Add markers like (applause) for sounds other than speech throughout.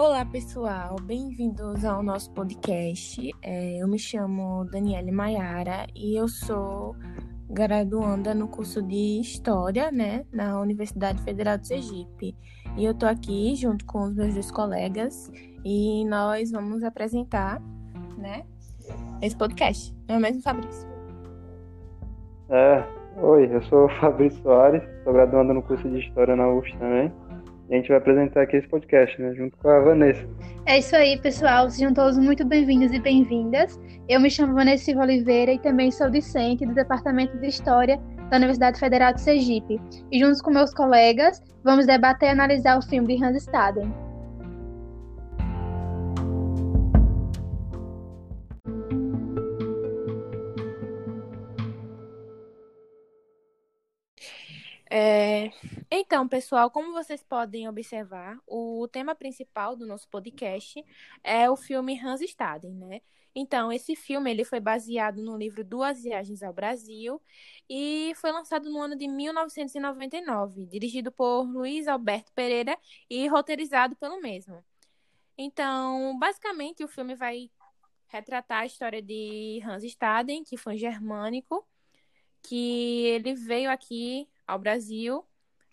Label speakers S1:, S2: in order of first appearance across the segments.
S1: Olá, pessoal, bem-vindos ao nosso podcast. É, eu me chamo Daniele Maiara e eu sou graduanda no curso de História, né, na Universidade Federal do Sergipe. E eu tô aqui junto com os meus dois colegas e nós vamos apresentar, né, esse podcast. Não é mesmo, Fabrício?
S2: É, oi, eu sou o Fabrício Soares, sou graduando no curso de História na UF também. A gente vai apresentar aqui esse podcast, né, junto com a Vanessa.
S3: É isso aí, pessoal. Sejam todos muito bem-vindos e bem-vindas. Eu me chamo Vanessa Oliveira e também sou discente do Departamento de História da Universidade Federal de Sergipe. E juntos com meus colegas, vamos debater e analisar o filme de Hans Staden.
S1: É, então, pessoal, como vocês podem observar, o tema principal do nosso podcast é o filme Hans Staden, né? Então, esse filme ele foi baseado no livro Duas Viagens ao Brasil e foi lançado no ano de 1999, dirigido por Luiz Alberto Pereira e roteirizado pelo mesmo. Então, basicamente, o filme vai retratar a história de Hans Staden, que foi um germânico, que ele veio aqui ao Brasil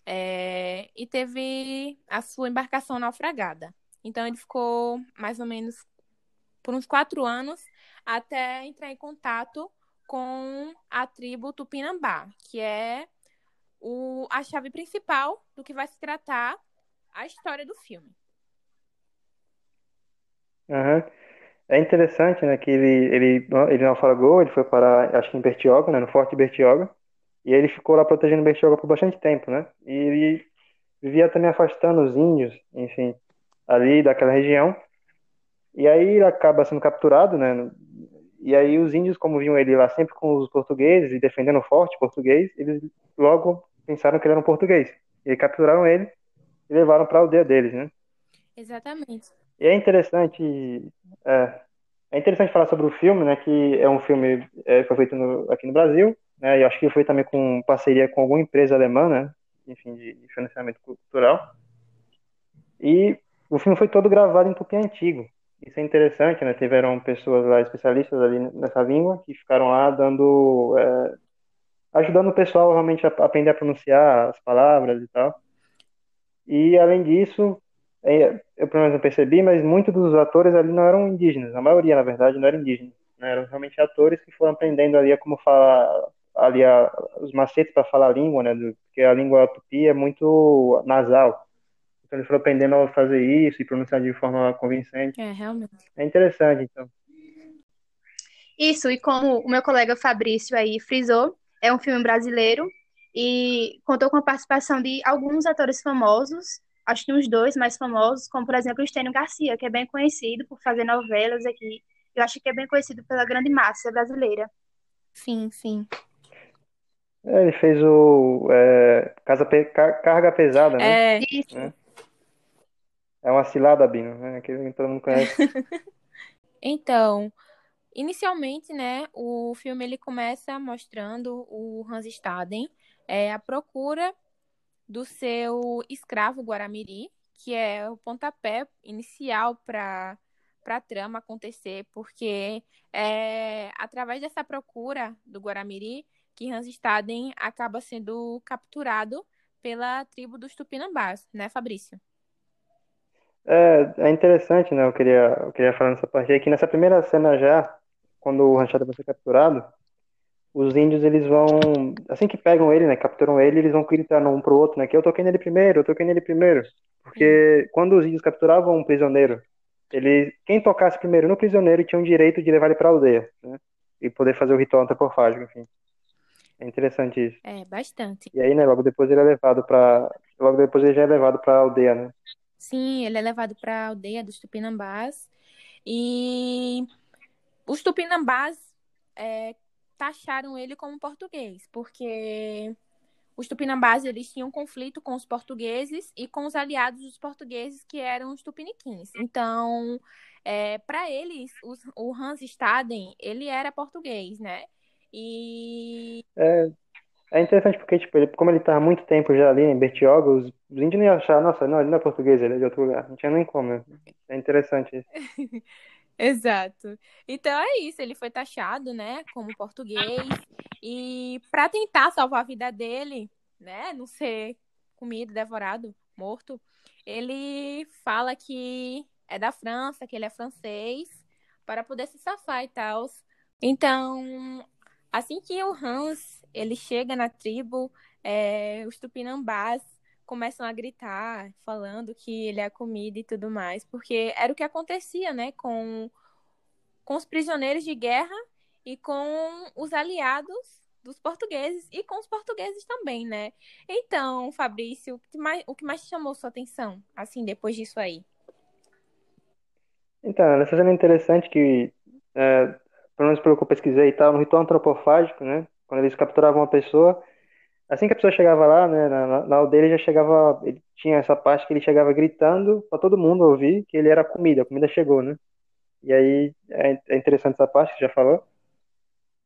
S1: é, e teve a sua embarcação naufragada. Então ele ficou mais ou menos por uns quatro anos até entrar em contato com a tribo Tupinambá, que é o, a chave principal do que vai se tratar a história do filme.
S2: Uhum. É interessante, né, que ele, ele, ele naufragou, ele foi para, acho que em Bertioga, né, no Forte Bertioga, e ele ficou lá protegendo Bertioga por bastante tempo, né? E ele vivia também afastando os índios, enfim, ali daquela região. E aí ele acaba sendo capturado, né? E aí os índios, como viam ele lá sempre com os portugueses e defendendo o forte português, eles logo pensaram que ele era um português. E capturaram ele e levaram para a aldeia deles, né?
S1: Exatamente.
S2: E é interessante, é, é interessante falar sobre o filme, né? Que é um filme é, foi feito no, aqui no Brasil né? Eu acho que foi também com parceria com alguma empresa alemã, né? Enfim, de, de financiamento cultural. E o filme foi todo gravado em tupi antigo. Isso é interessante, né? Tiveram pessoas lá, especialistas ali nessa língua, que ficaram lá dando. É, ajudando o pessoal realmente a aprender a pronunciar as palavras e tal. E, além disso, é, eu pelo menos não percebi, mas muitos dos atores ali não eram indígenas. A maioria, na verdade, não era indígena. Né? Eram realmente atores que foram aprendendo ali a como falar ali a, os macetes para falar a língua, né? Porque a língua tupi é muito nasal. Então ele foi aprendendo a fazer isso e pronunciar de forma convincente.
S1: É, realmente.
S2: É interessante, então.
S3: Isso, e como o meu colega Fabrício aí frisou, é um filme brasileiro e contou com a participação de alguns atores famosos, acho que uns dois mais famosos, como por exemplo o Estênio Garcia, que é bem conhecido por fazer novelas aqui. Eu acho que é bem conhecido pela grande massa brasileira.
S1: Sim, sim.
S2: É, ele fez o é, casa pe Carga Pesada,
S1: né? É, isso.
S2: É, é uma cilada, Bino, né? Que todo mundo conhece.
S1: então, inicialmente, né, o filme ele começa mostrando o Hans Staden é, a procura do seu escravo Guaramiri, que é o pontapé inicial para para a trama acontecer, porque é através dessa procura do Guaramiri que Hans Staden acaba sendo capturado pela tribo dos Tupinambás, né, Fabrício?
S2: É, é interessante, né? Eu queria, eu queria falar nessa parte aí, que nessa primeira cena já, quando o Ranchado vai ser capturado, os índios, eles vão, assim que pegam ele, né, capturam ele, eles vão gritando um pro outro, né, que eu toquei nele primeiro, eu toquei nele primeiro. Porque Sim. quando os índios capturavam um prisioneiro, ele, quem tocasse primeiro no prisioneiro tinha o direito de levar ele pra aldeia, né, e poder fazer o ritual antropofágico, enfim. É interessante isso.
S1: É, bastante.
S2: E aí, né, logo depois ele é levado para logo depois ele já é levado para a aldeia, né?
S1: Sim, ele é levado para a aldeia dos Tupinambás. E os Tupinambás é, taxaram ele como português, porque os Tupinambás eles tinham conflito com os portugueses e com os aliados dos portugueses, que eram os Tupiniquins. Então, é, para eles, os, o Hans Staden, ele era português, né? E.
S2: É, é interessante porque, tipo, ele, como ele tá há muito tempo já ali em Bertioga, os, os índios não iam achar, nossa, não, ele não é português, ele é de outro lugar. Não tinha nem como. Né? É interessante isso. (laughs)
S1: Exato. Então é isso, ele foi taxado, né, como português e para tentar salvar a vida dele, né, não ser comido, devorado, morto, ele fala que é da França, que ele é francês, para poder se safar e tal. Então, assim que o Hans ele chega na tribo, é, os tupinambás começam a gritar, falando que ele é comida e tudo mais, porque era o que acontecia, né, com, com os prisioneiros de guerra e com os aliados dos portugueses e com os portugueses também, né? Então, Fabrício, o que mais, o que mais chamou sua atenção, assim, depois disso aí?
S2: Então, essa cena interessante que, é, pelo menos pelo que eu pesquisei e tal, no ritual antropofágico, né? Quando eles capturavam uma pessoa, assim que a pessoa chegava lá, né, na, na aldeia, ele já chegava, ele tinha essa parte que ele chegava gritando para todo mundo ouvir que ele era comida, a comida chegou, né? E aí é, é interessante essa parte que já falou.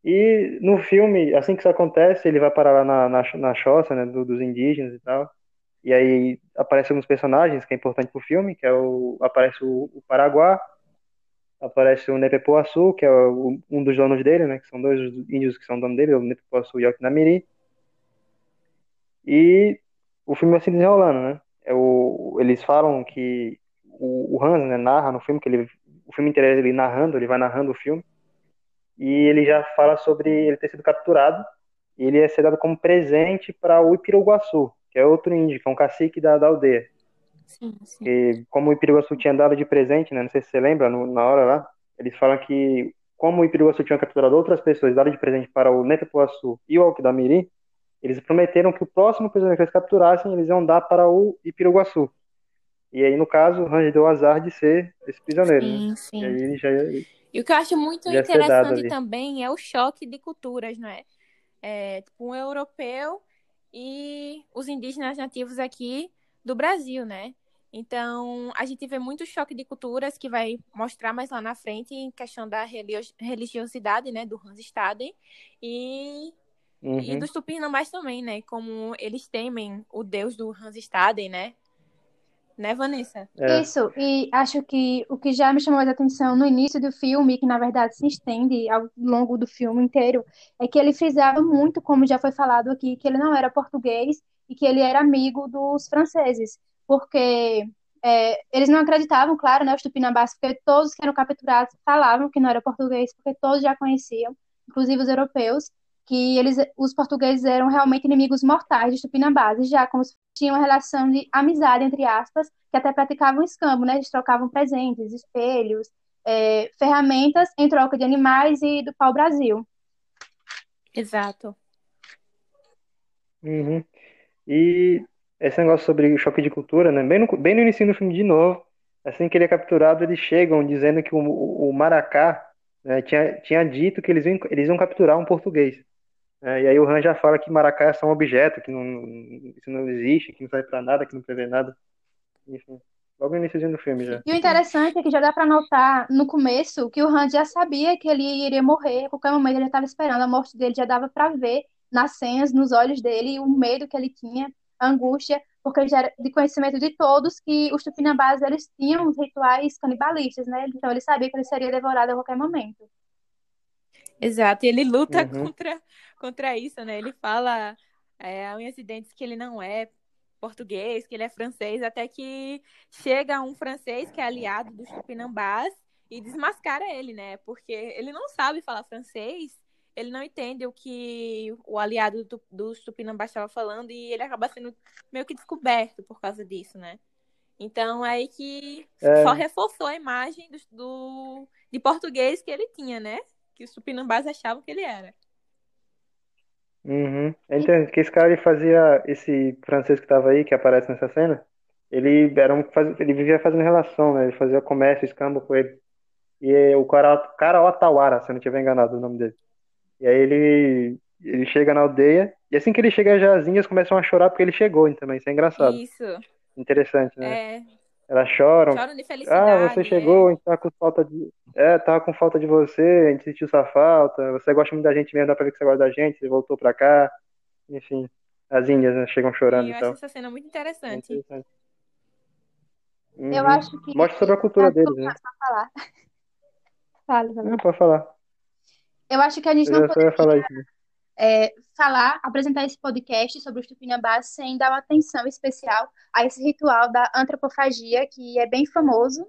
S2: E no filme, assim que isso acontece, ele vai parar lá na, na, na choça, né, do, dos indígenas e tal. E aí aparecem alguns personagens que é importante pro filme, que é o aparece o, o Paraguá, aparece o Nepepuaçu, que é um dos donos dele, né, que são dois índios que são donos dele, o Nepepuaçu e o Okinamiri. E o filme vai se desenrolando, né? É o, eles falam que o, o Hans né, narra no filme, que ele, o filme inteiro é ele narrando, ele vai narrando o filme, e ele já fala sobre ele ter sido capturado, e ele é ser dado como presente para o Ipiruguaçu, que é outro índio, que é um cacique da, da aldeia.
S1: Sim, sim.
S2: E como o Ipiruguaçu tinha dado de presente, né, não sei se você lembra, no, na hora lá, eles falam que como o Ipiruguaçu tinha capturado outras pessoas, dado de presente para o Netepuaçu e o Alquidamiri, eles prometeram que o próximo prisioneiro que eles capturassem, eles iam dar para o Ipiruguaçu. E aí, no caso, o Range deu o azar de ser esse prisioneiro.
S1: Sim,
S2: né?
S1: sim.
S2: E aí ele já
S1: E o que eu acho muito interessante também é o choque de culturas, não é? É, tipo, um europeu e os indígenas nativos aqui do Brasil, né? Então, a gente vê muito choque de culturas que vai mostrar mais lá na frente em questão da religiosidade, né, do Hans Staden e, e
S2: Uhum.
S1: dos tupinambás também, né? Como eles temem o deus do Hans Staden, né? Né, Vanessa?
S2: É.
S3: Isso, e acho que o que já me chamou mais a atenção no início do filme, que na verdade se estende ao longo do filme inteiro, é que ele frisava muito, como já foi falado aqui, que ele não era português e que ele era amigo dos franceses, porque é, eles não acreditavam, claro, né, os tupinambás, porque todos que eram capturados falavam que não era português, porque todos já conheciam, inclusive os europeus, que eles, os portugueses eram realmente inimigos mortais dos tupinambás, e já como se tinha uma relação de amizade, entre aspas, que até praticavam escambo, né? Eles trocavam presentes, espelhos, é, ferramentas em troca de animais e do pau-brasil.
S1: Exato.
S2: Uhum. E esse negócio sobre choque de cultura, né? Bem no, bem no início do filme, de novo, assim que ele é capturado, eles chegam dizendo que o, o Maracá né, tinha, tinha dito que eles iam, eles iam capturar um português. né? e aí o Han já fala que Maracá é só um objeto, que não, isso não existe, que não serve pra nada, que não prevê nada. Enfim, logo no início do filme já.
S3: E o interessante é que já dá para notar no começo que o Hans já sabia que ele iria morrer, a qualquer momento ele estava esperando a morte dele, já dava para ver nas cenas, nos olhos dele, o medo que ele tinha, angústia, porque já era de conhecimento de todos que os tupinambás eles tinham rituais canibalistas, né? Então ele sabia que ele seria devorado a qualquer momento.
S1: Exato, e ele luta
S2: Uhum.
S1: contra, contra isso, né? Ele fala é, em acidentes que ele não é português, que ele é francês, até que chega um francês que é aliado dos tupinambás e desmascara ele, né? Porque ele não sabe falar francês, ele não entende o que o aliado do- dos tupinambás estava falando e ele acaba sendo meio que descoberto por causa disso, né? Então é aí que
S2: É.
S1: só reforçou a imagem do, do- de português que ele tinha, né? Que os tupinambás achavam que ele era.
S2: Uhum. Interessante que esse cara ele fazia esse francês que estava aí, que aparece nessa cena, ele era um, ele vivia fazendo relação, né? Ele fazia comércio, escambo com ele. E o cara, cara Otawara, se eu não estiver enganado o nome dele. E aí ele ele chega na aldeia e assim que ele chega já as índias começam a chorar porque ele chegou hein, também. Isso é engraçado,
S1: Isso.
S2: interessante, né?
S1: É,
S2: Elas choram.
S1: choram de
S2: Ah,
S1: felicidade.
S2: você
S1: é.
S2: chegou, a gente tava com falta de. É, tava com falta de você, a gente sentiu sua falta, você gosta muito da gente mesmo, dá pra ver que você gosta da gente, você voltou pra cá. Enfim, as índias, né, chegam chorando
S1: e eu
S2: tal.
S1: acho essa cena muito
S2: É
S1: interessante.
S2: interessante. Uhum.
S3: Eu acho que.
S2: Mostra sobre a cultura
S3: Ah,
S2: deles, né?
S3: Falar. (laughs) Fala.
S2: Não, pode falar.
S3: Eu acho que a gente não
S2: ia falar
S3: é, falar, apresentar esse podcast sobre os tupinambás sem dar uma atenção especial a esse ritual da antropofagia, que é bem famoso,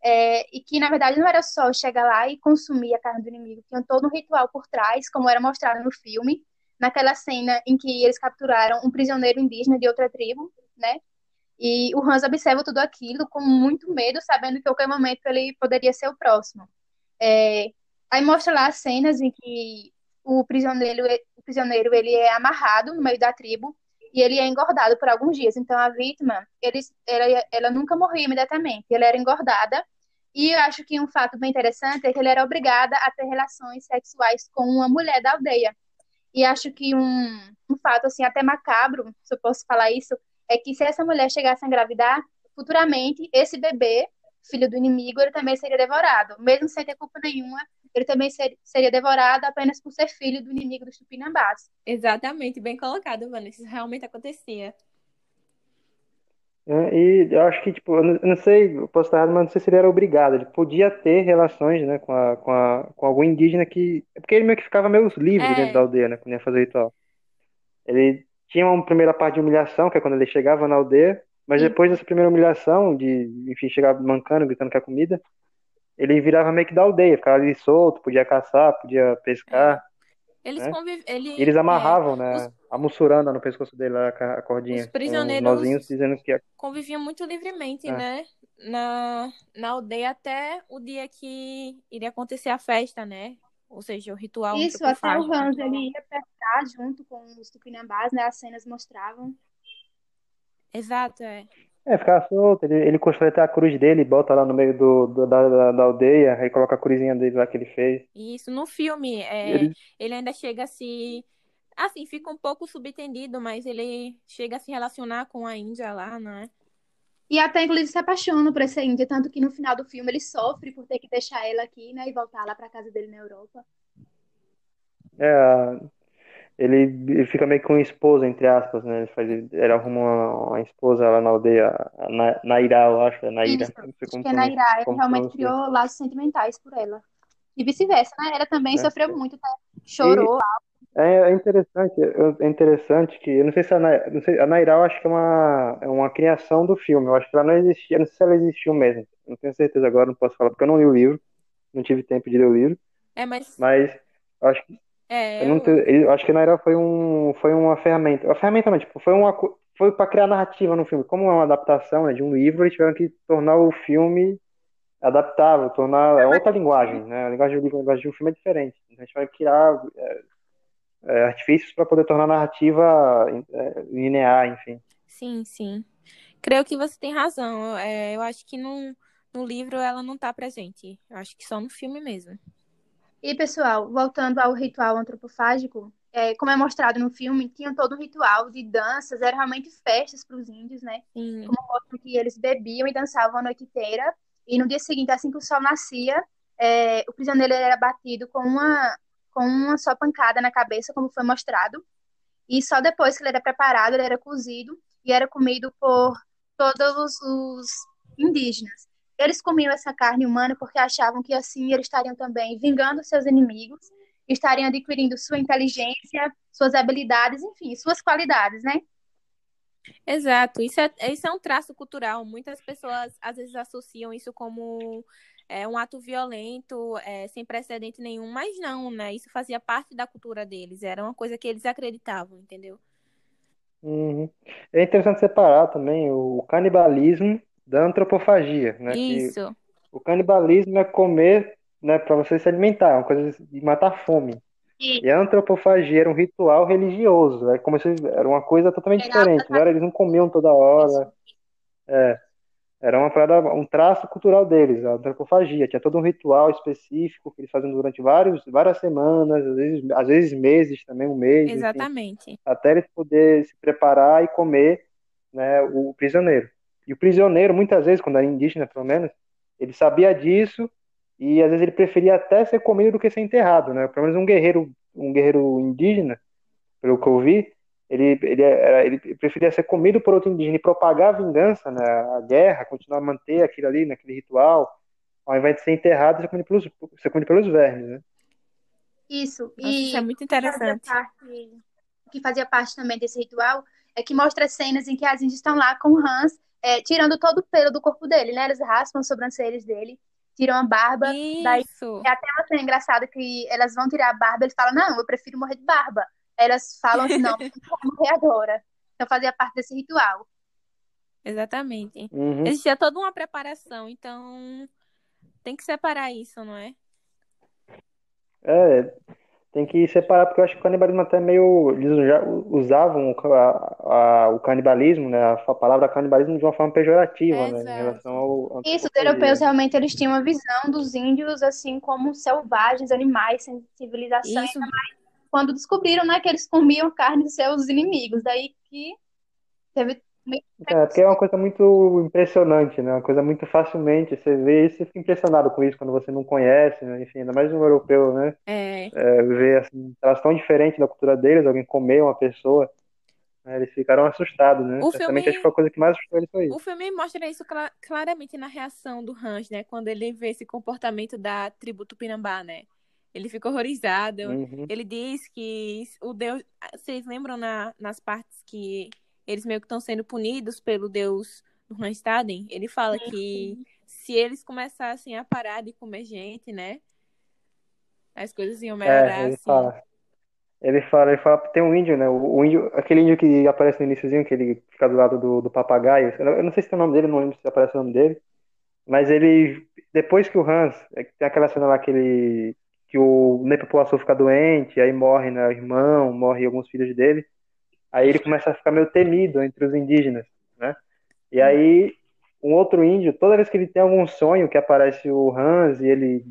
S3: é, e que, na verdade, não era só chegar lá e consumir a carne do inimigo, tinha todo um ritual por trás, como era mostrado no filme, naquela cena em que eles capturaram um prisioneiro indígena de outra tribo, né? E o Hans observa tudo aquilo com muito medo, sabendo que a qualquer momento ele poderia ser o próximo. É, aí mostra lá as cenas em que o prisioneiro, o prisioneiro ele é amarrado no meio da tribo e ele é engordado por alguns dias. Então a vítima, ele, ela, ela nunca morria imediatamente, ela era engordada. E eu acho que um fato bem interessante é que ele era obrigada a ter relações sexuais com uma mulher da aldeia. E acho que um, um fato assim até macabro, se eu posso falar isso, é que se essa mulher chegasse a engravidar, futuramente esse bebê, filho do inimigo, ele também seria devorado, mesmo sem ter culpa nenhuma. Ele também ser, seria devorado apenas por ser filho do inimigo dos tupinambás.
S1: Exatamente, bem colocado, Vanessa. Isso realmente acontecia.
S2: É, E eu acho que, tipo, eu não, eu não sei, eu posso estar errado, mas não sei se ele era obrigado. Ele podia ter relações, né, com, a, com, a, com algum indígena que. É porque ele meio que ficava meio livre
S1: É.
S2: dentro da aldeia, né, quando ia fazer o ritual. Ele tinha uma primeira parte de humilhação, que é quando ele chegava na aldeia, mas depois dessa primeira humilhação, de, enfim, chegar mancando, gritando que é comida, ele virava meio que da aldeia, ficava ali solto, podia caçar, podia pescar.
S1: Eles
S2: É.
S1: convivem. Ele,
S2: E eles
S1: é,
S2: amarravam, né,
S1: os-
S2: a mussurana no pescoço dele, a cordinha,
S1: Os prisioneiros-
S2: nozinhos dizendo que ia
S1: conviviam muito livremente,
S2: É.
S1: né? Na, na aldeia até o dia que iria acontecer a festa, né? Ou seja, o ritual
S3: Isso, até o. Hans ele ia pescar junto com os tupinambás, né? As cenas mostravam.
S1: Exato, é.
S2: É, ficar solto, ele, ele constrói até a cruz dele e bota lá no meio do, do- da, da, da aldeia, aí coloca a cruzinha dele lá que ele fez.
S1: Isso no filme, é,
S2: Ele-
S1: ele ainda chega a se. Assim, fica um pouco subentendido, mas ele chega a se relacionar com a Índia lá, né?
S3: E até, inclusive, se apaixona por essa índia, tanto que no final do filme ele sofre por ter que deixar ela aqui, né? E voltar lá pra casa dele na Europa.
S2: É, ele, ele fica meio que com esposa, entre aspas, né? Ele, faz, ele arruma uma, uma esposa lá na aldeia, a Na- Nairá, eu acho, é Naira.
S3: Isso, Acho que é Naira, ele realmente criou laços sentimentais por ela. E vice-versa, né? Ela também
S2: É.
S3: sofreu muito, né? Chorou.
S2: É, é interessante, é interessante que, eu não sei se a, não sei, a Nairá eu acho que é uma, é uma criação do filme, eu acho que ela não existia, eu não sei se ela existiu mesmo, não tenho certeza agora, não posso falar, porque eu não li o livro, não tive tempo de ler o livro,
S1: É, mas.
S2: mas eu acho que
S1: É,
S2: Eu
S1: eu-
S2: acho que a Naira foi um, foi uma ferramenta. Uma ferramenta não, tipo, foi uma, foi para criar narrativa no filme. Como é uma adaptação, né, de um livro, eles tiveram que tornar o filme adaptável, tornar é outra linguagem, né? A linguagem a linguagem de um filme é diferente. Então a gente vai criar é, é, artifícios para poder tornar a narrativa é, linear, enfim.
S1: Sim, sim. Creio que você tem razão. É, eu acho que no, no livro ela não tá presente. Eu acho que só no filme mesmo.
S3: E, pessoal, voltando ao ritual antropofágico, é, como é mostrado no filme, tinha todo um ritual de danças, eram realmente festas para os índios, né?
S1: Sim.
S3: como mostram que eles bebiam e dançavam a noite inteira. E no dia seguinte, assim que o sol nascia, é, o prisioneiro era batido com uma, com uma só pancada na cabeça, como foi mostrado. E só depois que ele era preparado, ele era cozido e era comido por todos os, os indígenas. Eles comiam essa carne humana porque achavam que assim eles estariam também vingando seus inimigos, estariam adquirindo sua inteligência, suas habilidades, enfim, suas qualidades, né?
S1: Exato. Isso é, isso é um traço cultural. Muitas pessoas às vezes associam isso como é, um ato violento, é, sem precedente nenhum, mas não, né? Isso fazia parte da cultura deles. Era uma coisa que eles acreditavam, entendeu?
S2: Uhum. É interessante separar também o canibalismo da antropofagia, né? Que
S1: Isso.
S2: o canibalismo é comer, né, para você se alimentar, é uma coisa de matar fome.
S3: E
S2: a antropofagia era um ritual religioso, é como se era uma coisa totalmente
S3: Era
S2: diferente. Não era, eles não comiam toda hora. É, era uma parada, um traço cultural deles, a antropofagia. Tinha todo um ritual específico que eles faziam durante vários, várias semanas, às vezes, às vezes meses também, um mês, enfim,
S1: Exatamente.
S2: até eles poderem se preparar e comer, né, o prisioneiro. E o prisioneiro, muitas vezes, quando era indígena, pelo menos, ele sabia disso e às vezes ele preferia até ser comido do que ser enterrado, né? Pelo menos um guerreiro, um guerreiro indígena, pelo que eu vi, ele, ele, era, ele preferia ser comido por outro indígena e propagar a vingança, né, a guerra, continuar a manter aquilo ali, naquele ritual, ao invés de ser enterrado, ser comido pelos, ser comido pelos vermes, né?
S3: Isso,
S1: Nossa,
S3: e
S1: isso é muito
S3: o que fazia
S1: interessante.
S3: parte, o que fazia parte também desse ritual é que mostra cenas em que as índias estão lá com o Hans, é, tirando todo o pelo do corpo dele, né? Eles raspam as sobrancelhas dele, tiram a barba, daí
S1: Isso.
S3: é até uma cena engraçada que elas vão tirar a barba, ele fala, não, eu prefiro morrer de barba. Aí elas falam assim, não, eu não vou morrer agora. Então fazia parte desse ritual.
S1: Exatamente.
S2: Uhum.
S1: Existia toda uma preparação, então tem que separar isso, não é?
S2: É, tem que separar, porque eu acho que o canibalismo até meio. Eles já usavam a- a- o canibalismo, né? A palavra canibalismo de uma forma pejorativa, né? Em relação ao
S3: Isso, os europeus realmente eles tinham uma visão dos índios assim como selvagens, animais, sem civilização.
S1: Isso.
S3: Quando descobriram, né, que eles comiam carne dos seus inimigos, daí que teve
S2: É, porque é uma coisa muito impressionante, né? Uma coisa muito facilmente. Você vê isso e fica impressionado com isso quando você não conhece, né? Enfim, ainda mais um europeu, né?
S1: É,
S2: É, ver assim, elas tão diferentes da cultura deles, alguém comer uma pessoa, né? Eles ficaram assustados, né?
S1: O filme-
S2: acho que foi a coisa que mais assustou eles foi isso.
S1: o filme mostra isso cla- claramente na reação do Hans, né? Quando ele vê esse comportamento da tribo Tupinambá, né? Ele fica horrorizado.
S2: Uhum.
S1: Ele diz que o Deus. Vocês lembram na- nas partes que eles meio que estão sendo punidos pelo Deus do Randstaden? Ele fala que se eles começassem a parar de comer gente, né? As coisas iam melhorar,
S2: É, ele
S1: assim.
S2: fala. Ele fala, ele fala, tem um índio, né? O, o índio, aquele índio que aparece no iníciozinho, que ele fica do lado do, do papagaio. Eu não, sei se tem o nome dele, não lembro se aparece o nome dele. Mas ele, depois que o Hans, é tem aquela cena lá que ele, que o Nepopuaçu fica doente, aí morre, né, o irmão, morre alguns filhos dele. Aí ele começa a ficar meio temido entre os indígenas, né? E aí um outro índio, toda vez que ele tem algum sonho que aparece o Hans e ele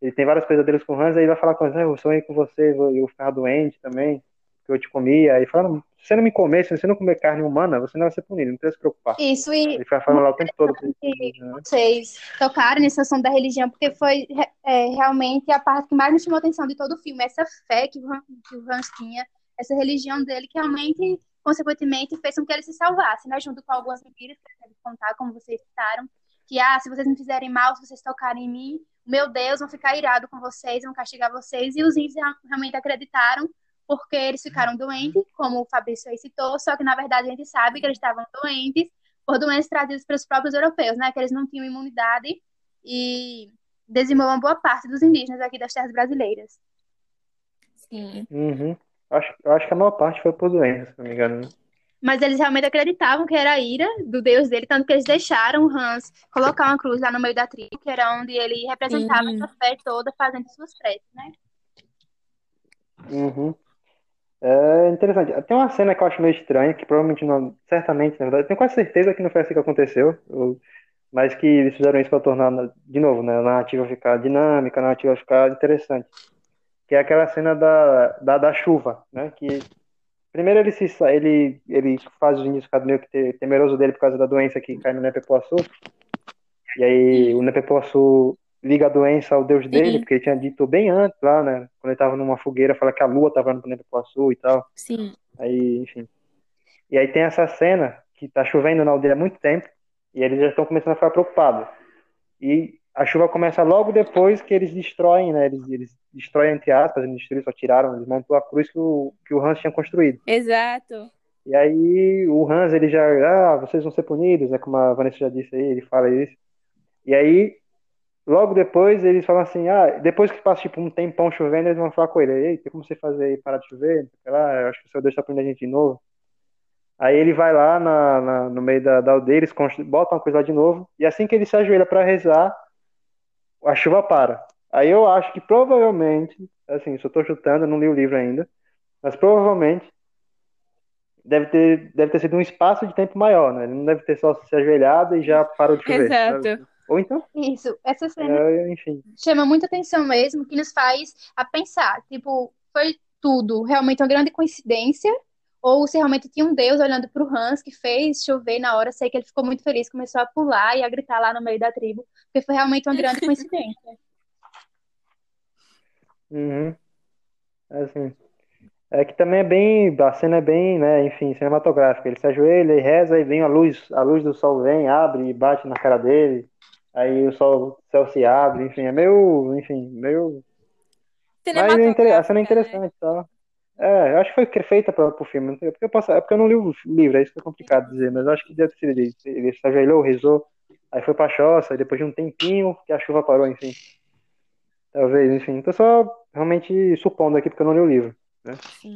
S2: ele tem vários pesadelos com o Hans, aí ele vai falar com o Hans, ah, eu sonhei com você, eu ficava doente também, que eu te comia. Aí fala, "Não, se você não me comer, se você não comer carne humana, você não vai ser punido, não precisa se preocupar.
S3: isso e
S2: Ele fica falando lá o tempo todo. né?
S3: vocês tocaram nesse assunto da religião, porque foi é, realmente a parte que mais me chamou a atenção de todo o filme, essa fé que o Han- que o Hans tinha, essa religião dele que realmente, consequentemente, fez com que ele se salvasse, né? Junto com algumas mentiras que ele contar, como vocês citaram, que, ah, se vocês me fizerem mal, se vocês tocarem em mim, meu Deus, vão ficar irados com vocês, vão castigar vocês, e os índios real- realmente acreditaram, porque eles ficaram doentes, como o Fabrício aí citou, só que, na verdade, a gente sabe que eles estavam doentes por doenças trazidas pelos próprios europeus, né? Que eles não tinham imunidade e dizimou uma boa parte dos indígenas aqui das terras brasileiras.
S1: Sim.
S2: Uhum. Acho, eu acho que a maior parte foi por doença, se não me engano. né?
S3: Mas eles realmente acreditavam que era a ira do deus dele, tanto que eles deixaram o Hans colocar uma cruz lá no meio da tribo, que era onde ele representava
S1: Sim.
S3: essa fé toda, fazendo suas preces, né?
S2: Uhum. É interessante. Tem uma cena que eu acho meio estranha, que provavelmente não, certamente, na verdade, eu tenho quase certeza que não foi assim que aconteceu, eu- mas que eles fizeram isso para tornar, na- de novo, né, a narrativa ficar dinâmica, a narrativa ficar interessante. Que é aquela cena da, da, da chuva, né? Que primeiro ele se ele ele faz os índios ficarem meio que te- temeroso dele por causa da doença que cai no Nepepuaçu. E aí o Nepepuaçu liga a doença ao deus dele,
S1: Sim.
S2: porque ele tinha dito bem antes lá, né? Quando ele tava numa fogueira, fala que a lua tava no Nepepuaçu e tal.
S1: Sim.
S2: Aí, enfim. E aí tem essa cena que tá chovendo na aldeia há muito tempo e eles já estão começando a ficar preocupados. E a chuva começa logo depois que eles destroem, né? Eles, eles destroem, entre aspas, eles destruíram, só tiraram, eles montou a cruz que o, que o Hans tinha construído.
S1: Exato.
S2: E aí o Hans, ele já, ah, vocês vão ser punidos, né? Como a Vanessa já disse aí, ele fala isso. E aí, logo depois, eles falam assim, ah, depois que passa tipo um tempão chovendo, eles vão falar com ele, ei, tem como você fazer aí parar de chover? Sei lá, eu acho que o seu Deus tá punindo a gente de novo. Aí ele vai lá na, na- no meio da, da aldeia, eles botam uma coisa lá de novo, e assim que ele se ajoelha para rezar, a chuva para. Aí eu acho que provavelmente, assim, só tô chutando, não li o livro ainda, mas provavelmente deve ter, deve ter sido um espaço de tempo maior, né? Ele não deve ter só se ajoelhado e já parou de chover.
S1: Exato.
S2: sabe? Ou então,
S3: Isso, essa cena
S2: é, enfim.
S3: chama muita atenção mesmo, que nos faz a pensar, tipo, foi tudo realmente uma grande coincidência? Ou se realmente tinha um Deus olhando para o Hans que fez chover na hora, sei que ele ficou muito feliz, começou a pular e a gritar lá no meio da tribo, porque foi realmente uma grande coincidência. (laughs)
S2: Uhum. Assim, É que também é bem, a cena é bem, né, enfim, cinematográfica. Ele se ajoelha e reza e vem a luz, a luz do sol vem, abre e bate na cara dele. Aí o sol, o céu se abre, enfim, é meio, enfim, meio mas é inter... a cena é né? interessante, né? tá? É, eu acho que foi feita para o filme. É porque, eu posso... é porque eu não li o livro, é isso que é complicado dizer, mas acho que deve ter sido isso. Ele ajoelhou, rezou, aí foi pra choça, depois de um tempinho que a chuva parou, enfim. Talvez, enfim. Tô só realmente supondo aqui porque eu não li o livro. Né? Sim.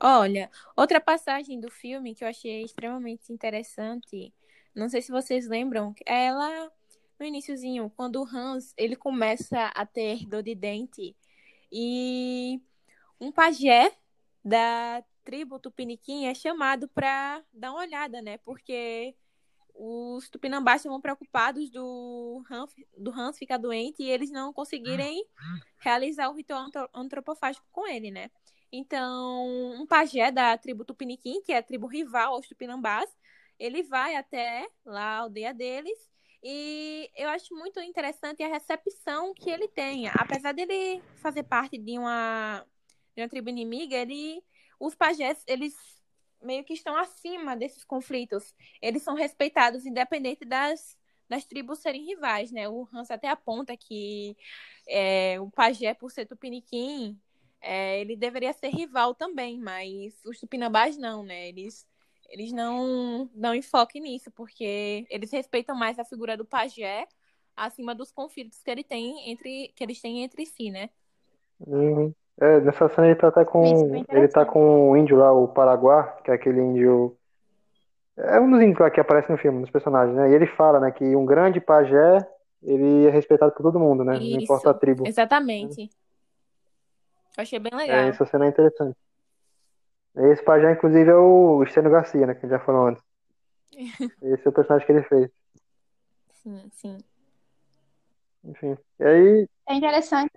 S1: Olha, outra passagem do filme que eu achei extremamente interessante, não sei se vocês lembram, ela no iníciozinho, quando o Hans ele começa a ter dor de dente e um pajé da tribo Tupiniquim é chamado para dar uma olhada, né? Porque os tupinambás estavam preocupados do Hans, do Hans ficar doente e eles não conseguirem realizar o ritual antropofágico com ele, né? Então, um pajé da tribo Tupiniquim, que é a tribo rival aos tupinambás, ele vai até lá a aldeia deles e eu acho muito interessante a recepção que ele tem. Apesar dele fazer parte de uma, de uma tribo inimiga, ele, os pajés, eles meio que estão acima desses conflitos. Eles são respeitados, independente das, das tribos serem rivais, né? O Hans até aponta que é, o pajé, por ser tupiniquim, é, ele deveria ser rival também, mas os tupinambás não, né? Eles eles não dão enfoque nisso, porque eles respeitam mais a figura do pajé acima dos conflitos que ele tem entre que eles têm entre si, né?
S2: Uhum. É, nessa cena ele tá até com ele tá com o índio lá, o Paraguá, que é aquele índio é um dos índios lá que aparece no filme, nos personagens, né? E ele fala, né, que um grande pajé, ele é respeitado por todo mundo, né? Isso, não importa a tribo.
S1: Exatamente. Eu achei bem legal. É,
S2: essa cena é interessante. Esse pajé, inclusive, é o Estênio Garcia, né? Que a gente já falou antes. (laughs) Esse é o personagem que ele fez.
S1: Sim, sim.
S2: Enfim. E aí.
S3: É interessante.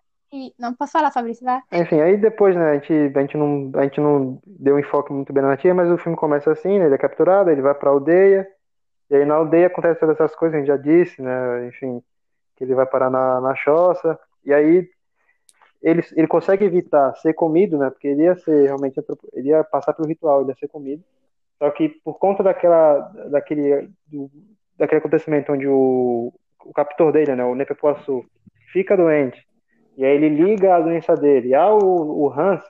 S3: Não posso falar, Fabrício, vai.
S2: Enfim, aí depois, né, a gente, a gente, não, a gente não deu um enfoque muito bem na narrativa, mas o filme começa assim, né, ele é capturado, ele vai pra aldeia, e aí na aldeia acontece todas essas coisas, a gente já disse, né, enfim, que ele vai parar na, na choça, e aí ele, ele consegue evitar ser comido, né? Porque ele ia ser realmente ele ia passar pelo ritual, ele ia ser comido. Só que por conta daquela daquele do, daquele acontecimento onde o, o captor dele, né, o Nepepuaçu, fica doente e aí ele liga a doença dele ao o Hans,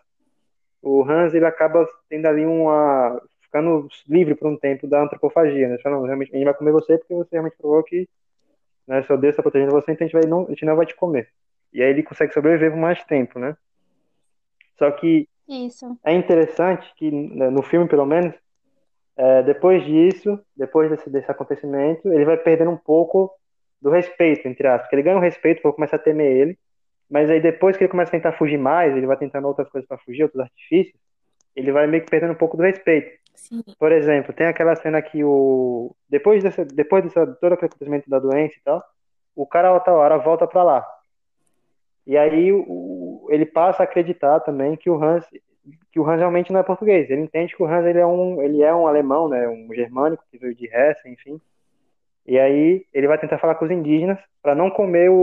S2: o Hans ele acaba tendo ali uma ficando livre por um tempo da antropofagia, né? Não, realmente a gente vai comer você porque você realmente provou que né, seu Deus está protegendo você, então a gente, vai, não, a gente não vai te comer. E aí ele consegue sobreviver por mais tempo, né? Só que
S3: Isso.
S2: é interessante que, né, no filme pelo menos, é, depois disso, depois desse, desse acontecimento, ele vai perdendo um pouco do respeito, entre aspas. Porque ele ganha o um respeito, o povo começa a temer ele, mas aí depois que ele começa a tentar fugir mais, ele vai tentando outras coisas para fugir, outros artifícios, ele vai meio que perdendo um pouco do respeito.
S1: Sim.
S2: Por exemplo, tem aquela cena que o depois dessa depois dessa todo aquele acontecimento da doença e tal, o cara outra hora volta para lá. E aí o, ele passa a acreditar também que o Hans que o Hans realmente não é português. Ele entende que o Hans ele é um ele é um alemão, né, um germânico que veio de Hesse, enfim. E aí ele vai tentar falar com os indígenas para não comer o,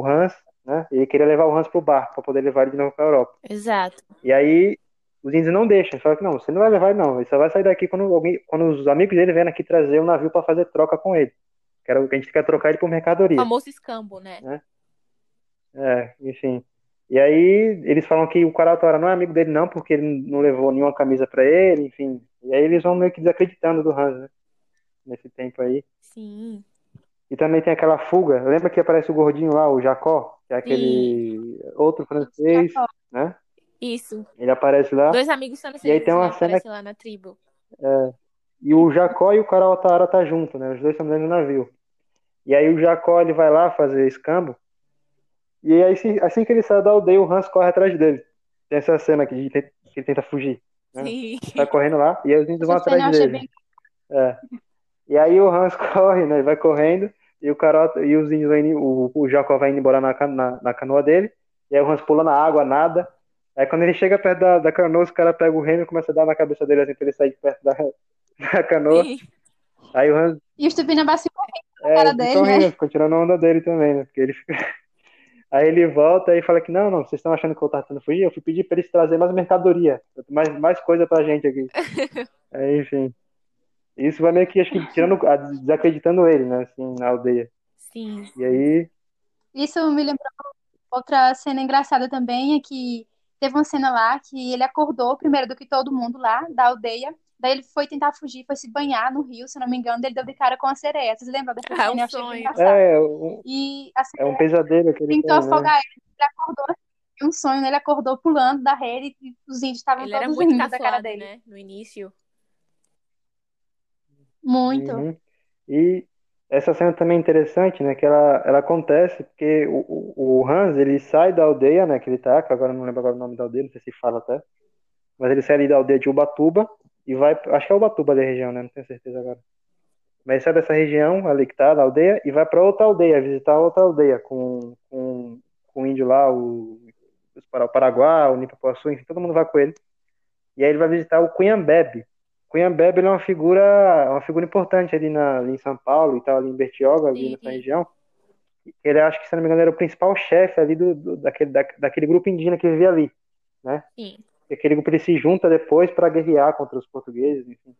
S2: o Hans, né? Ele queria levar o Hans pro barco para poder levar ele de novo para Europa.
S1: Exato.
S2: E aí os índios não deixam, falam que não, você não vai levar ele não, ele só vai sair daqui quando alguém, quando os amigos dele vêm aqui trazer um navio para fazer troca com ele. Que era, a gente quer trocar ele por mercadoria. O
S1: famoso escambo, né?
S2: né? É, enfim. E aí eles falam que o Karatora não é amigo dele não, porque ele não levou nenhuma camisa para ele, enfim. E aí eles vão meio que desacreditando do Hans, né? Nesse tempo aí.
S1: Sim.
S2: E também tem aquela fuga. Lembra que aparece o gordinho lá, o Jacó? Que é aquele Sim. outro francês, né?
S1: Isso.
S2: Ele aparece lá.
S1: Dois amigos franceses
S2: e aí tem uma cena
S1: lá na tribo.
S2: É. E o Jacó e o Karaotara tá junto, né? Os dois estão dentro do navio. E aí o Jacó ele vai lá fazer escambo e aí, assim, assim que ele sai da aldeia, o Hans corre atrás dele. Tem essa cena aqui que ele tenta fugir. Né?
S1: Sim.
S2: Tá correndo lá e os índios vão atrás dele. Bem... É. E aí o Hans (laughs) corre, né? Ele vai correndo e o Carota e os índios vão, o, o Jacó vai indo embora na, na, na, canoa dele. E aí o Hans pula na água, nada. Aí quando ele chega perto da, da canoa, os caras pegam o remo e começam a dar na cabeça dele assim pra ele sair de perto da, (laughs) da canoa.
S1: Sim.
S2: Aí o Hans.
S3: E os Tupinambás ficam
S2: é,
S3: cara dele, né?
S2: Rindo, tirando a onda dele também, né? Porque ele fica. (laughs) Aí ele volta e fala que não, não, vocês estão achando que eu tava tentando fugir? Eu fui pedir para eles trazerem mais mercadoria, mais, mais coisa pra gente aqui. (laughs) Aí, enfim. Isso vai meio que, acho que, tirando, desacreditando ele, né, assim, na aldeia.
S1: Sim.
S2: E aí.
S3: Isso me lembrou outra cena engraçada também, é que teve uma cena lá que ele acordou primeiro do que todo mundo lá da aldeia. Daí ele foi tentar fugir, foi se banhar no rio, se não me engano, ele deu de cara com a sereia. Vocês lembram dessa
S1: Ah, (laughs)
S3: cena?
S1: um sonho.
S3: engraçado.
S2: É, um,
S3: E a
S2: é um pesadelo que ele
S3: tentou
S2: tem, né?
S3: afogar ele. Ele acordou assim, um sonho, ele acordou pulando da rede e os índios estavam
S1: Ele
S3: todos
S1: muito
S3: rindo da cara dele.
S1: né? No início.
S3: Muito.
S2: Uhum. E essa cena também é interessante, né? Que ela, ela acontece porque o, o, Hans, ele sai da aldeia, né? Que ele tá, que agora não lembro agora o nome da aldeia, não sei se fala até. Mas ele sai ali da aldeia de Ubatuba e vai, acho que é Ubatuba da região, né? Não tenho certeza agora. Mas ele sai dessa região ali que tá, da aldeia, e vai pra outra aldeia, visitar outra aldeia com, com, com o índio lá, o, Para- o Paraguai, o Nipapuaçu, enfim, todo mundo vai com ele. E aí ele vai visitar o Cunhambebe. Cunhambebe ele é uma figura, uma figura importante ali, na, ali em São Paulo e tal, ali em Bertioga, ali
S1: Sim.
S2: nessa região. Ele acho que, se não me engano, era o principal chefe ali do, do- daquele, da- daquele grupo indígena que vivia ali, né?
S1: Sim.
S2: E aquele grupo ele se junta depois para guerrear contra os portugueses, enfim.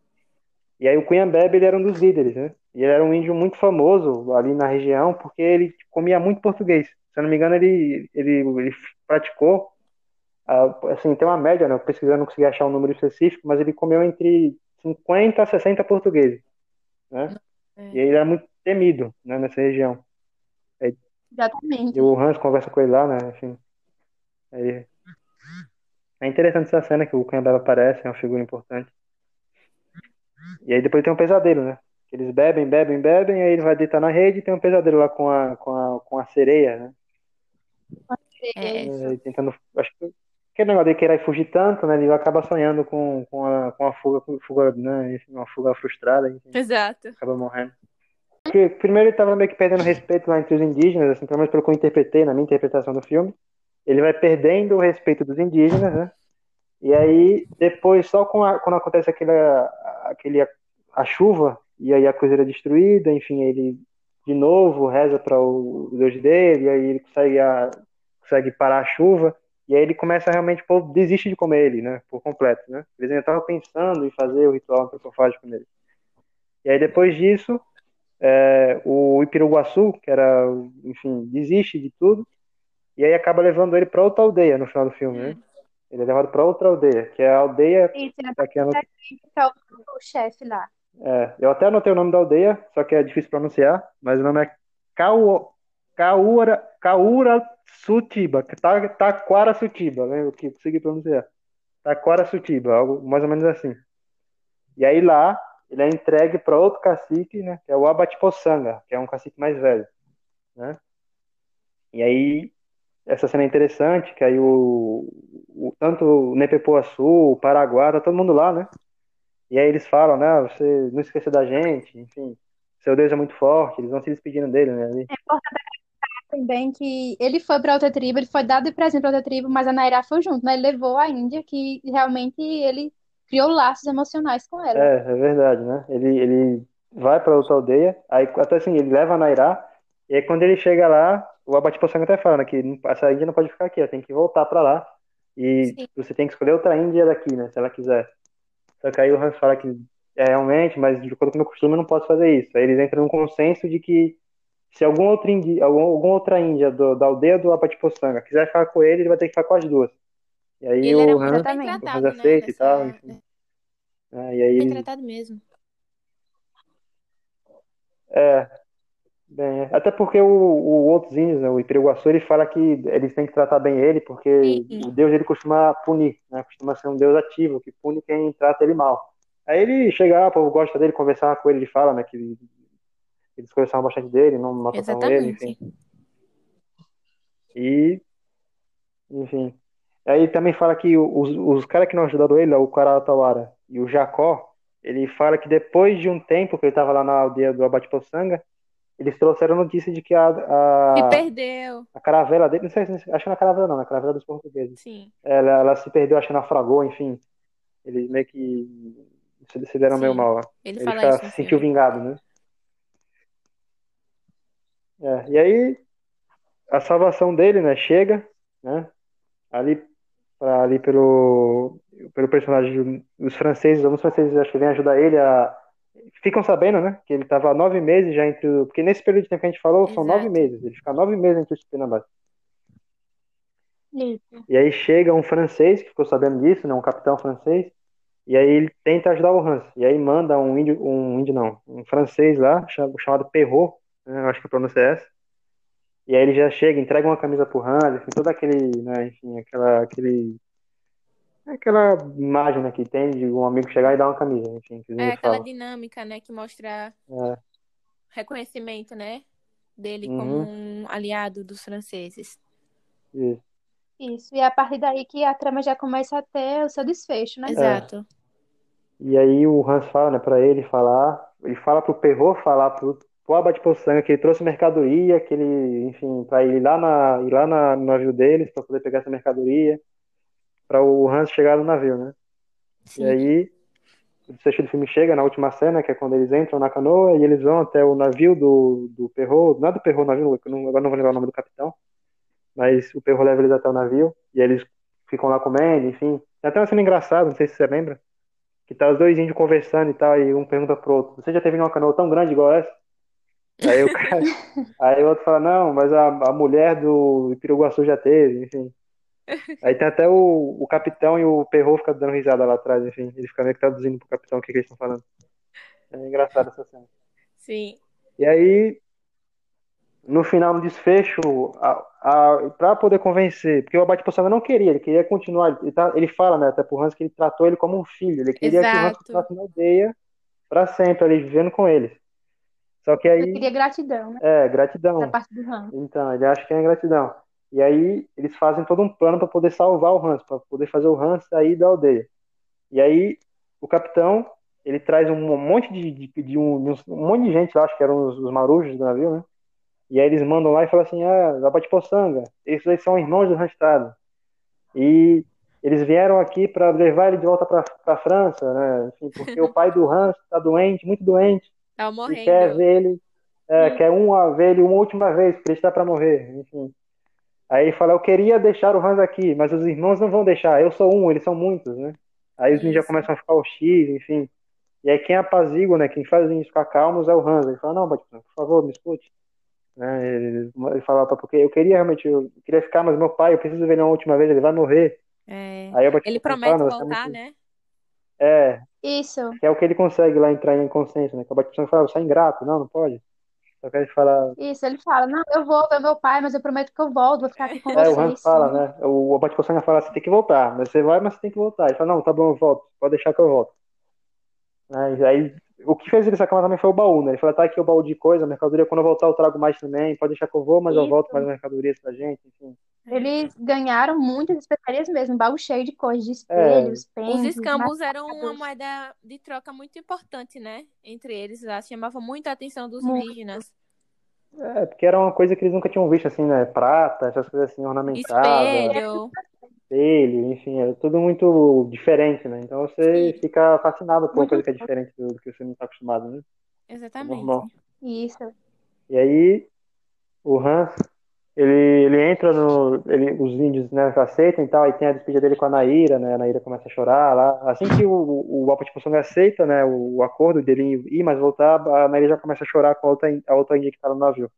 S2: E aí o Cunhambebe ele era um dos líderes, né? E ele era um índio muito famoso ali na região porque ele comia muito português. Se eu não me engano, ele, ele, ele praticou, assim, tem uma média, né? Eu pesquisando não consegui achar um número específico, mas ele comeu entre 50 a 60 portugueses, né?
S1: É.
S2: E ele era muito temido, né, nessa região.
S3: Exatamente.
S2: E o Hans conversa com ele lá, né? Enfim. Aí... É interessante essa cena que o Cunhambebe aparece, é uma figura importante. E aí depois tem um pesadelo, né? Eles bebem, bebem, bebem, aí ele vai deitar na rede e tem um pesadelo lá com a, com a, com a sereia, né?
S1: É.
S2: É, tentando. Acho que aquele negócio de querer fugir tanto, né? Ele acaba sonhando com, com, a, com a fuga, com fuga, né? Enfim, uma fuga frustrada, enfim,
S1: Exato.
S2: acaba morrendo. Porque, primeiro ele tava meio que perdendo respeito lá entre os indígenas, assim, pelo menos pelo que eu interpretei na minha interpretação do filme. Ele vai perdendo o respeito dos indígenas, né? E aí, depois, só com a- quando acontece aquele, aquele, a chuva, e aí a coisa é destruída, enfim, ele de novo reza para o Deus dele, e aí ele consegue, a, consegue parar a chuva, e aí ele começa a realmente, pô, desiste de comer ele, né? Por completo, né? Eles ainda estavam pensando em fazer o ritual antropofágico nele. E aí, depois disso, é, o Ipiruguaçu, que era, enfim, desiste de tudo, e aí acaba levando ele para outra aldeia no final do filme, né? Ele é levado para outra aldeia, que é a aldeia.
S3: Isso,
S2: é no-
S3: o, o chefe lá.
S2: é, eu até anotei o nome da aldeia, só que é difícil pronunciar, mas o nome é Cau, Caura, Caurasutiba, Ta- Taquarasutiba, né? O que consegui pronunciar. Taquarasutiba, algo mais ou menos assim. E aí lá, ele é entregue para outro cacique, né? Que é o Abatipoçanga, que é um cacique mais velho, né? E aí, essa cena é interessante, que aí o, o tanto o Nepepuaçu, o Paraguai, tá todo mundo lá, né? E aí eles falam, né? Você não esqueça da gente, enfim. Seu Deus é muito forte, eles vão se despedindo dele, né?
S3: É importante também que ele foi para outra tribo, ele foi dado de presente para outra tribo, mas a Nairá foi junto, né? Ele levou a Índia, que realmente ele criou laços emocionais com ela.
S2: É, é verdade, né? Ele, ele vai para outra aldeia, aí até assim, ele leva a Nairá, e aí quando ele chega lá, o Abatipoçanga até fala, né, que essa Índia não pode ficar aqui, ela tem que voltar para lá, e
S1: Sim.
S2: você tem que escolher outra Índia daqui, né, se ela quiser. Só que aí o Hans fala que é realmente, mas de acordo com o meu costume eu não posso fazer isso. Aí eles entram num consenso de que se algum outro indi, algum, alguma outra Índia do- da aldeia do Abatipoçanga quiser ficar com ele, ele vai ter que ficar com as duas. E aí
S1: ele
S2: o
S1: tratado,
S2: Mas
S1: né?
S2: aceita e tal, enfim. né, e aí ele,
S1: tratado mesmo.
S2: É, bem, é. até porque o, o outros índios, né, o Ipiruguaçu, ele fala que eles têm que tratar bem ele, porque
S1: Sim.
S2: o Deus ele costuma punir, né? Costuma ser um Deus ativo, que pune quem trata ele mal. Aí ele chega lá, o povo gosta dele, conversar com ele, ele fala, né, que eles conversavam bastante dele, não maltratavam ele, enfim. E, enfim. Aí também fala que os, os caras que não ajudaram ele, o Caratauara e o Jacó, ele fala que depois de um tempo que ele estava lá na aldeia do Abate-Poçanga, eles trouxeram notícia de que a, a,
S1: perdeu.
S2: a caravela dele, não sei, se- acho que não é caravela não, é caravela dos portugueses.
S1: Sim.
S2: Ela, ela se perdeu, acho que naufragou, enfim. Eles meio que se, se deram meio
S1: Sim.
S2: mal lá.
S1: Ele
S2: Ele
S1: fala
S2: fica-
S1: isso
S2: se sentiu vingado, né? É, e aí, a salvação dele, né, chega, né, ali, ali pelo, pelo personagem dos franceses, alguns franceses acho que vêm ajudar ele a ficam sabendo, né, que ele estava nove meses já entre, porque nesse período de tempo que a gente falou, são
S1: Exato.
S2: nove meses, ele fica nove meses entre os Tupinambás. E aí chega um francês que ficou sabendo disso, né, um capitão francês, e aí ele tenta ajudar o Hans. E aí manda um índio, um índio não, um francês lá, chamado Perrault, né, eu acho que a pronúncia é essa. E aí ele já chega, entrega uma camisa pro Hans, enfim, todo aquele, né, enfim, aquela, aquele, aquela imagem né, que tem de um amigo chegar e dar uma camisa, enfim,
S1: É aquela
S2: falam.
S1: dinâmica, né, que mostra
S2: É.
S1: reconhecimento, né, dele
S2: Uhum.
S1: como um aliado dos franceses.
S2: Isso.
S3: Isso. E é a partir daí que a trama já começa a ter o seu desfecho, né?
S1: Exato.
S2: E aí o Hans fala, né, pra ele falar, ele fala pro Perrault falar pro, pro Abate Poçanga que ele trouxe mercadoria, que ele, enfim, pra ir lá, na, ir lá na, no navio deles, pra poder pegar essa mercadoria, pra o Hans chegar no navio, né?
S1: Sim.
S2: E aí o desfecho do filme chega na última cena, que é quando eles entram na canoa e eles vão até o navio do, do Perrault, não é do Perrault o navio, não, agora não vou lembrar o nome do capitão, mas o Perrault leva eles até o navio e eles ficam lá comendo, enfim. Tem até uma cena engraçada, não sei se você lembra, que tá os dois índios conversando e tal, e um pergunta pro outro, você já teve numa canoa tão grande igual essa? Aí o (laughs) cara, aí o outro fala, não, mas a, a mulher do Ipiruguaçu já teve, enfim. Aí tem até o, o capitão e o Perrault ficam dando risada lá atrás, enfim. Ele fica meio que traduzindo pro capitão o que, que eles estão falando. É engraçado essa cena.
S1: Sim.
S2: E aí, no final, no desfecho, a, a, pra poder convencer, porque o Abate Poçanga não queria, ele queria continuar. Ele, tá, ele fala, né, até pro Hans, que ele tratou ele como um filho. Ele queria que o Hans
S1: Exato.
S2: continuasse na aldeia pra sempre, ali, vivendo com eles. Só que
S3: Eu
S2: aí,
S3: queria gratidão, né?
S2: é,
S3: Da
S2: gratidão.
S3: parte do Hans.
S2: Então, ele acha que é gratidão. E aí eles fazem todo um plano para poder salvar o Hans, para poder fazer o Hans sair da aldeia. E aí o capitão, ele traz um monte de, de, de um, de um monte de gente lá, acho que eram os, os marujos do navio, né? E aí eles mandam lá e falam assim, ah, Abate Poçanga, esses aí são irmãos do Randstad. E eles vieram aqui para levar ele de volta para a França, né? Enfim, porque o pai do Hans está doente, muito doente,
S1: Tava
S2: e quer
S1: morrendo.
S2: ver ele, é, quer uma, ver ele uma última vez, porque ele está para morrer, enfim. Aí ele fala, eu queria deixar o Hans aqui, mas os irmãos não vão deixar, eu sou um, eles são muitos, né? Aí os ninjas
S1: Isso.
S2: começam a ficar hostis, enfim. E aí quem apazigua, né, quem faz os ninjas ficar calmos é o Hans. Ele fala, não, Batman, por favor, me escute. Né? Ele, ele fala, porque eu queria realmente, eu queria ficar, mas meu pai, eu preciso ver ele uma última vez, ele vai morrer.
S1: É.
S2: Aí o Batman
S1: Ele
S2: fala,
S1: promete
S2: "Não, você é
S1: voltar,
S2: muito-"
S1: né?
S2: É,
S3: Isso.
S2: que é o que ele consegue lá entrar em consciência, né? Que o Batman fala, você é ingrato, não, não pode. Só que ele fala,
S3: Isso, ele fala, não, eu vou ver meu pai, mas eu prometo que eu volto, vou ficar aqui com (laughs)
S2: É, o
S3: vocês.
S2: Hans fala, né? O Abate Poçanga fala, você tem que voltar, mas você vai, mas você tem que voltar. Ele fala, não, tá bom, eu volto, pode deixar que eu volto. Né, e aí, o que fez ele sacar também foi o baú, né? Ele falou, tá aqui o baú de coisa, mercadoria, quando eu voltar eu trago mais também, pode deixar que eu vou, mas eu
S3: Isso.
S2: volto mais mercadorias pra gente, enfim.
S3: Eles ganharam muitas especiarias mesmo, um baú cheio de coisas, de espelhos,
S1: Os
S3: pentes,
S1: escambos eram uma moeda de troca muito importante, né? Entre eles, lá chamava muito a atenção dos
S3: Muito.
S1: indígenas.
S2: É, porque era uma coisa que eles nunca tinham visto, assim, né? Prata, essas coisas assim, ornamentadas,
S1: Espelho.
S2: espelho, enfim, é tudo muito diferente, né? Então você
S1: Sim.
S2: fica fascinado por uma coisa que é diferente do, do que você não tá acostumado, né?
S1: Exatamente.
S2: normal.
S3: Isso.
S2: E aí, o Hans, ele, ele entra no. Ele, os índios né, aceitam e tal, aí tem a despedida dele com a Naira, né? A Naira começa a chorar lá. Assim que o, o de Poçanga aceita né, o, o acordo dele ir, mas voltar, a Naira já começa a chorar com a outra, a outra índia que tá no navio.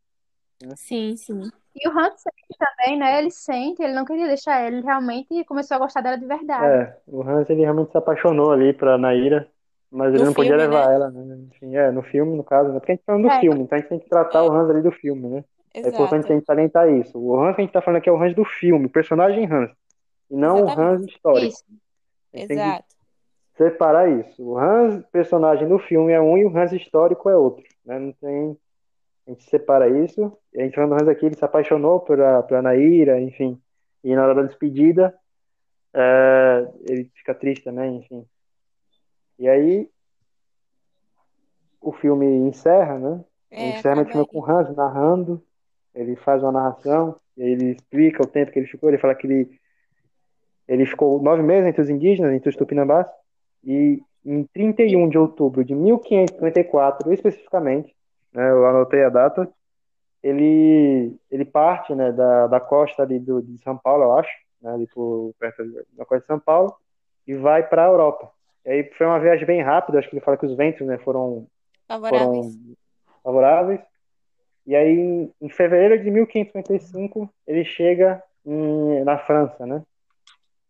S1: Sim, sim.
S3: E o Hans sente também, né? Ele sente, ele não queria deixar ela, ele realmente começou a gostar dela de verdade.
S2: É, o Hans ele realmente se apaixonou ali pra Naira, mas ele
S1: No
S2: não podia
S1: filme,
S2: levar
S1: né?
S2: ela, né? Enfim, é, no filme, no caso, né? Porque a gente tá falando do
S3: É.
S2: filme, então a gente tem que tratar o Hans ali do filme, né? É importante a
S1: Exato.
S2: gente salientar isso. O Hans que a gente tá falando aqui é o Hans do filme, o personagem Hans, e não o Hans
S1: Exatamente.
S2: histórico.
S3: Isso.
S1: Exato.
S2: separar isso. O Hans, personagem do filme, é um e o Hans histórico é outro. Né? Não tem. A gente separa isso. A gente falando do Hans aqui, ele se apaixonou pela, pela Naira, enfim. E na hora da despedida, é, ele fica triste também, enfim. E aí, o filme encerra, né?
S1: É,
S2: encerra o filme com o Hans narrando. Ele faz uma narração, ele explica o tempo que ele ficou. Ele fala que ele, ele ficou nove meses entre os indígenas, entre os tupinambás. E em 31 de outubro de 1554, especificamente, né, eu anotei a data, ele, ele parte né, da, da costa ali do, de São Paulo, eu acho, né, ali por, perto da costa de São Paulo, e vai para a Europa. E aí foi uma viagem bem rápida, acho que ele fala que os ventos né, foram
S1: Favoráveis.
S2: foram favoráveis. E aí, em, fevereiro de 1555, ele chega em, na França, né?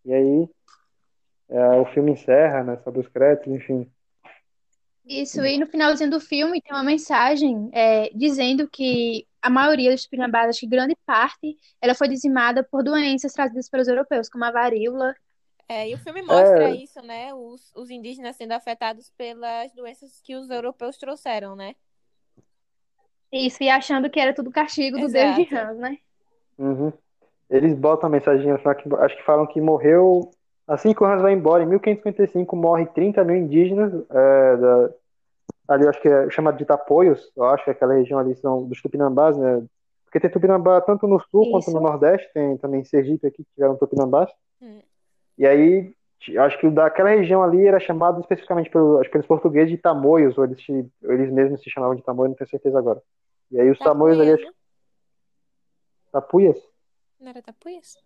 S2: E aí, é, o filme encerra, né? Sobe os créditos, enfim.
S3: Isso, e no finalzinho do filme tem uma mensagem é, dizendo que a maioria dos tupinambás, acho que grande parte, ela foi dizimada por doenças trazidas pelos europeus, como a varíola.
S1: É, e o filme mostra
S2: É.
S1: isso, né? Os, os indígenas sendo afetados pelas doenças que os europeus trouxeram, né?
S3: Isso, e achando que era tudo castigo do deus de
S1: Exato.
S3: Rãs, né?
S2: Uhum. Eles botam a mensagem no final que acho que falam que morreu. Assim que o Hans vai embora, em 1555, morre 30 mil indígenas. é, da- ali, acho que é chamado de Tapoios, eu acho que aquela região ali são dos Tupinambás, né? Porque tem Tupinambá tanto no sul quanto
S3: Isso.
S2: no Nordeste, tem também Sergipe aqui que tiveram Tupinambás.
S1: Hum.
S2: E aí, acho que o daquela região ali era chamado especificamente pelo, acho que pelos portugueses de Tamoios, ou eles, eles mesmos se chamavam de Tamoios, não tenho certeza agora. E aí os Tamoios ali,
S1: Tapuias,
S2: acho
S1: né?
S2: Tapuias?
S1: Não era Tapuias?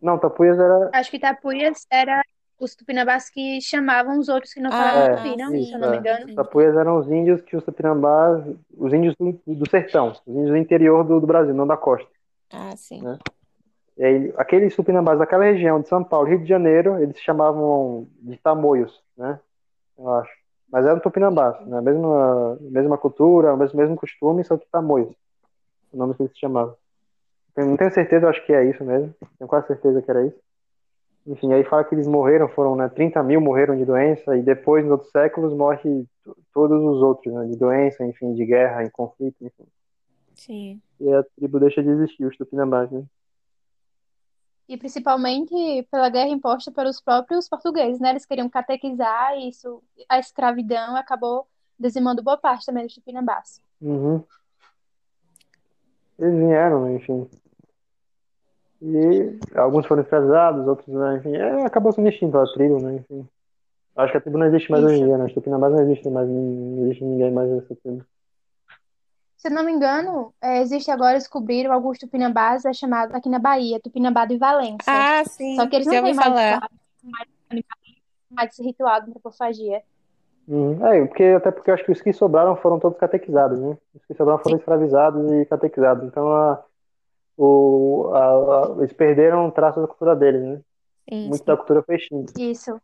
S2: Não, Tapuias era.
S3: Acho que Tapuias era os tupinambás que chamavam os outros que não
S1: Ah,
S3: falavam
S2: É,
S3: tupi, não?
S2: isso,
S3: Se eu não me engano.
S2: Tapuias eram os índios que os Tupinambás, os índios do, do sertão, os índios do interior do, do Brasil, não da costa.
S1: Ah, sim.
S2: Né? E aí, aqueles Tupinambás daquela região de São Paulo, Rio de Janeiro, eles se chamavam de Tamoios, né? Eu acho. Mas eram Tupinambás, né? Mesma, mesma cultura, mesmo, mesmo costume, só que Tamoios. O nome que eles se chamavam. Eu não tenho certeza, acho que é isso mesmo. Tenho quase certeza que era isso. Enfim, aí fala que eles morreram, foram, né, 30 mil morreram de doença, e depois, nos outros séculos, morre todos os outros, né, de doença, enfim, de guerra, em conflito, enfim.
S1: Sim.
S2: E a tribo deixa de existir, os Tupinambás, né?
S3: E principalmente pela guerra imposta pelos próprios portugueses, né? Eles queriam catequizar e isso, a escravidão acabou dizimando boa parte também dos tupinambás.
S2: Uhum. Eles vieram, enfim. E alguns foram escravizados, outros, né, enfim, é, acabou se extinto a tribo, né, enfim. Acho que a tribo não existe mais hoje em
S3: Isso.
S2: dia, né? Os Tupinambás não existem mais, não existe ninguém mais nessa tribo.
S3: Se eu não me engano, é, existe agora, descobriram alguns tupinambás, é chamado aqui na Bahia, Tupinambá de Valença.
S1: Ah, sim.
S3: Só que eles
S1: Já
S3: não têm mais,
S1: falar.
S3: mais, mais esse ritual de antropofagia.
S2: Uhum. É, porque, até porque eu acho que os que sobraram foram todos catequizados, né? Os que sobraram foram escravizados e catequizados. Então, a, o, a, a- eles perderam traços da cultura deles, né?
S1: Sim,
S2: Muito
S1: sim.
S2: da cultura foi extinta.
S3: Isso.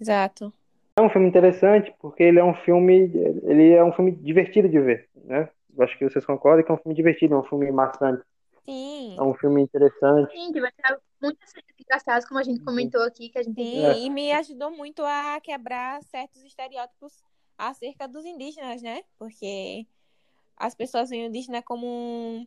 S1: Exato.
S2: É um filme interessante porque ele é um filme, ele é um filme divertido de ver, né? Eu acho que vocês concordam que é um filme divertido, é um filme maçante,
S1: Sim.
S2: é um filme interessante.
S3: Sim, vai ter muitas cenas engraçadas, como a gente comentou aqui, que a gente
S1: Sim,
S2: É.
S1: e me ajudou muito a quebrar certos estereótipos acerca dos indígenas, né? Porque as pessoas veem o indígena como um,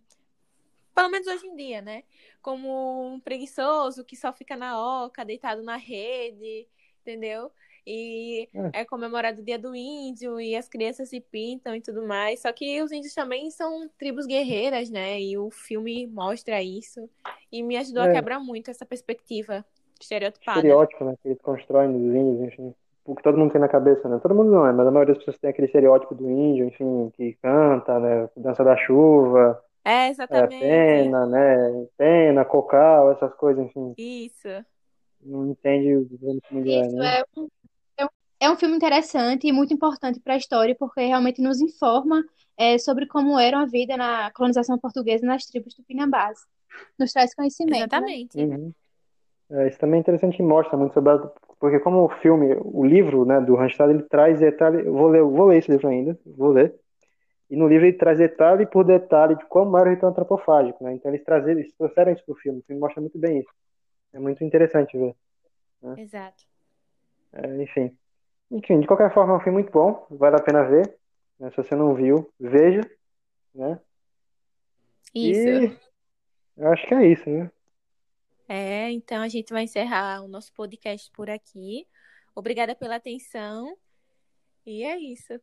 S1: pelo menos hoje em dia, né? Como um preguiçoso que só fica na oca, deitado na rede, entendeu? E é comemorado o dia do índio e as crianças se pintam e tudo mais. Só que os índios também são tribos guerreiras, né? E o filme mostra isso. E me ajudou a
S2: É.
S1: quebrar muito essa perspectiva estereotipada.
S2: Estereótipo, né? Que eles constroem dos índios, enfim. O que todo mundo tem na cabeça, né? Todo mundo não é, mas a maioria das pessoas tem aquele estereótipo do índio, enfim, que canta, né? Dança da chuva,
S1: É,
S2: é,
S1: exatamente.
S2: pena, né? Pena, cocal, essas coisas, enfim.
S1: Isso.
S2: Não entende o que é,
S3: Isso
S2: né?
S3: é um, é um, filme interessante e muito importante para a história, porque realmente nos informa é, sobre como era a vida na colonização portuguesa nas tribos tupinambás. Nos traz conhecimento, né?
S1: Exatamente.
S2: Uhum. É, isso também é interessante e mostra muito sobre a... porque como o filme, o livro, né, do Randstad, ele traz detalhe, eu vou ler, eu vou ler esse livro ainda, vou ler. E no livro ele traz detalhe por detalhe de como era o ritual antropofágico, né? Então eles trazeram, eles trouxeram isso pro filme, o filme mostra muito bem isso. É muito interessante ver.
S1: Exato.
S2: É, enfim. Enfim, de qualquer forma, é um filme muito bom, vale a pena ver. né? Se você não viu, veja, né?
S1: Isso.
S2: E eu acho que é isso, né?
S1: É, então a gente vai encerrar o nosso podcast por aqui. Obrigada pela atenção. E é isso.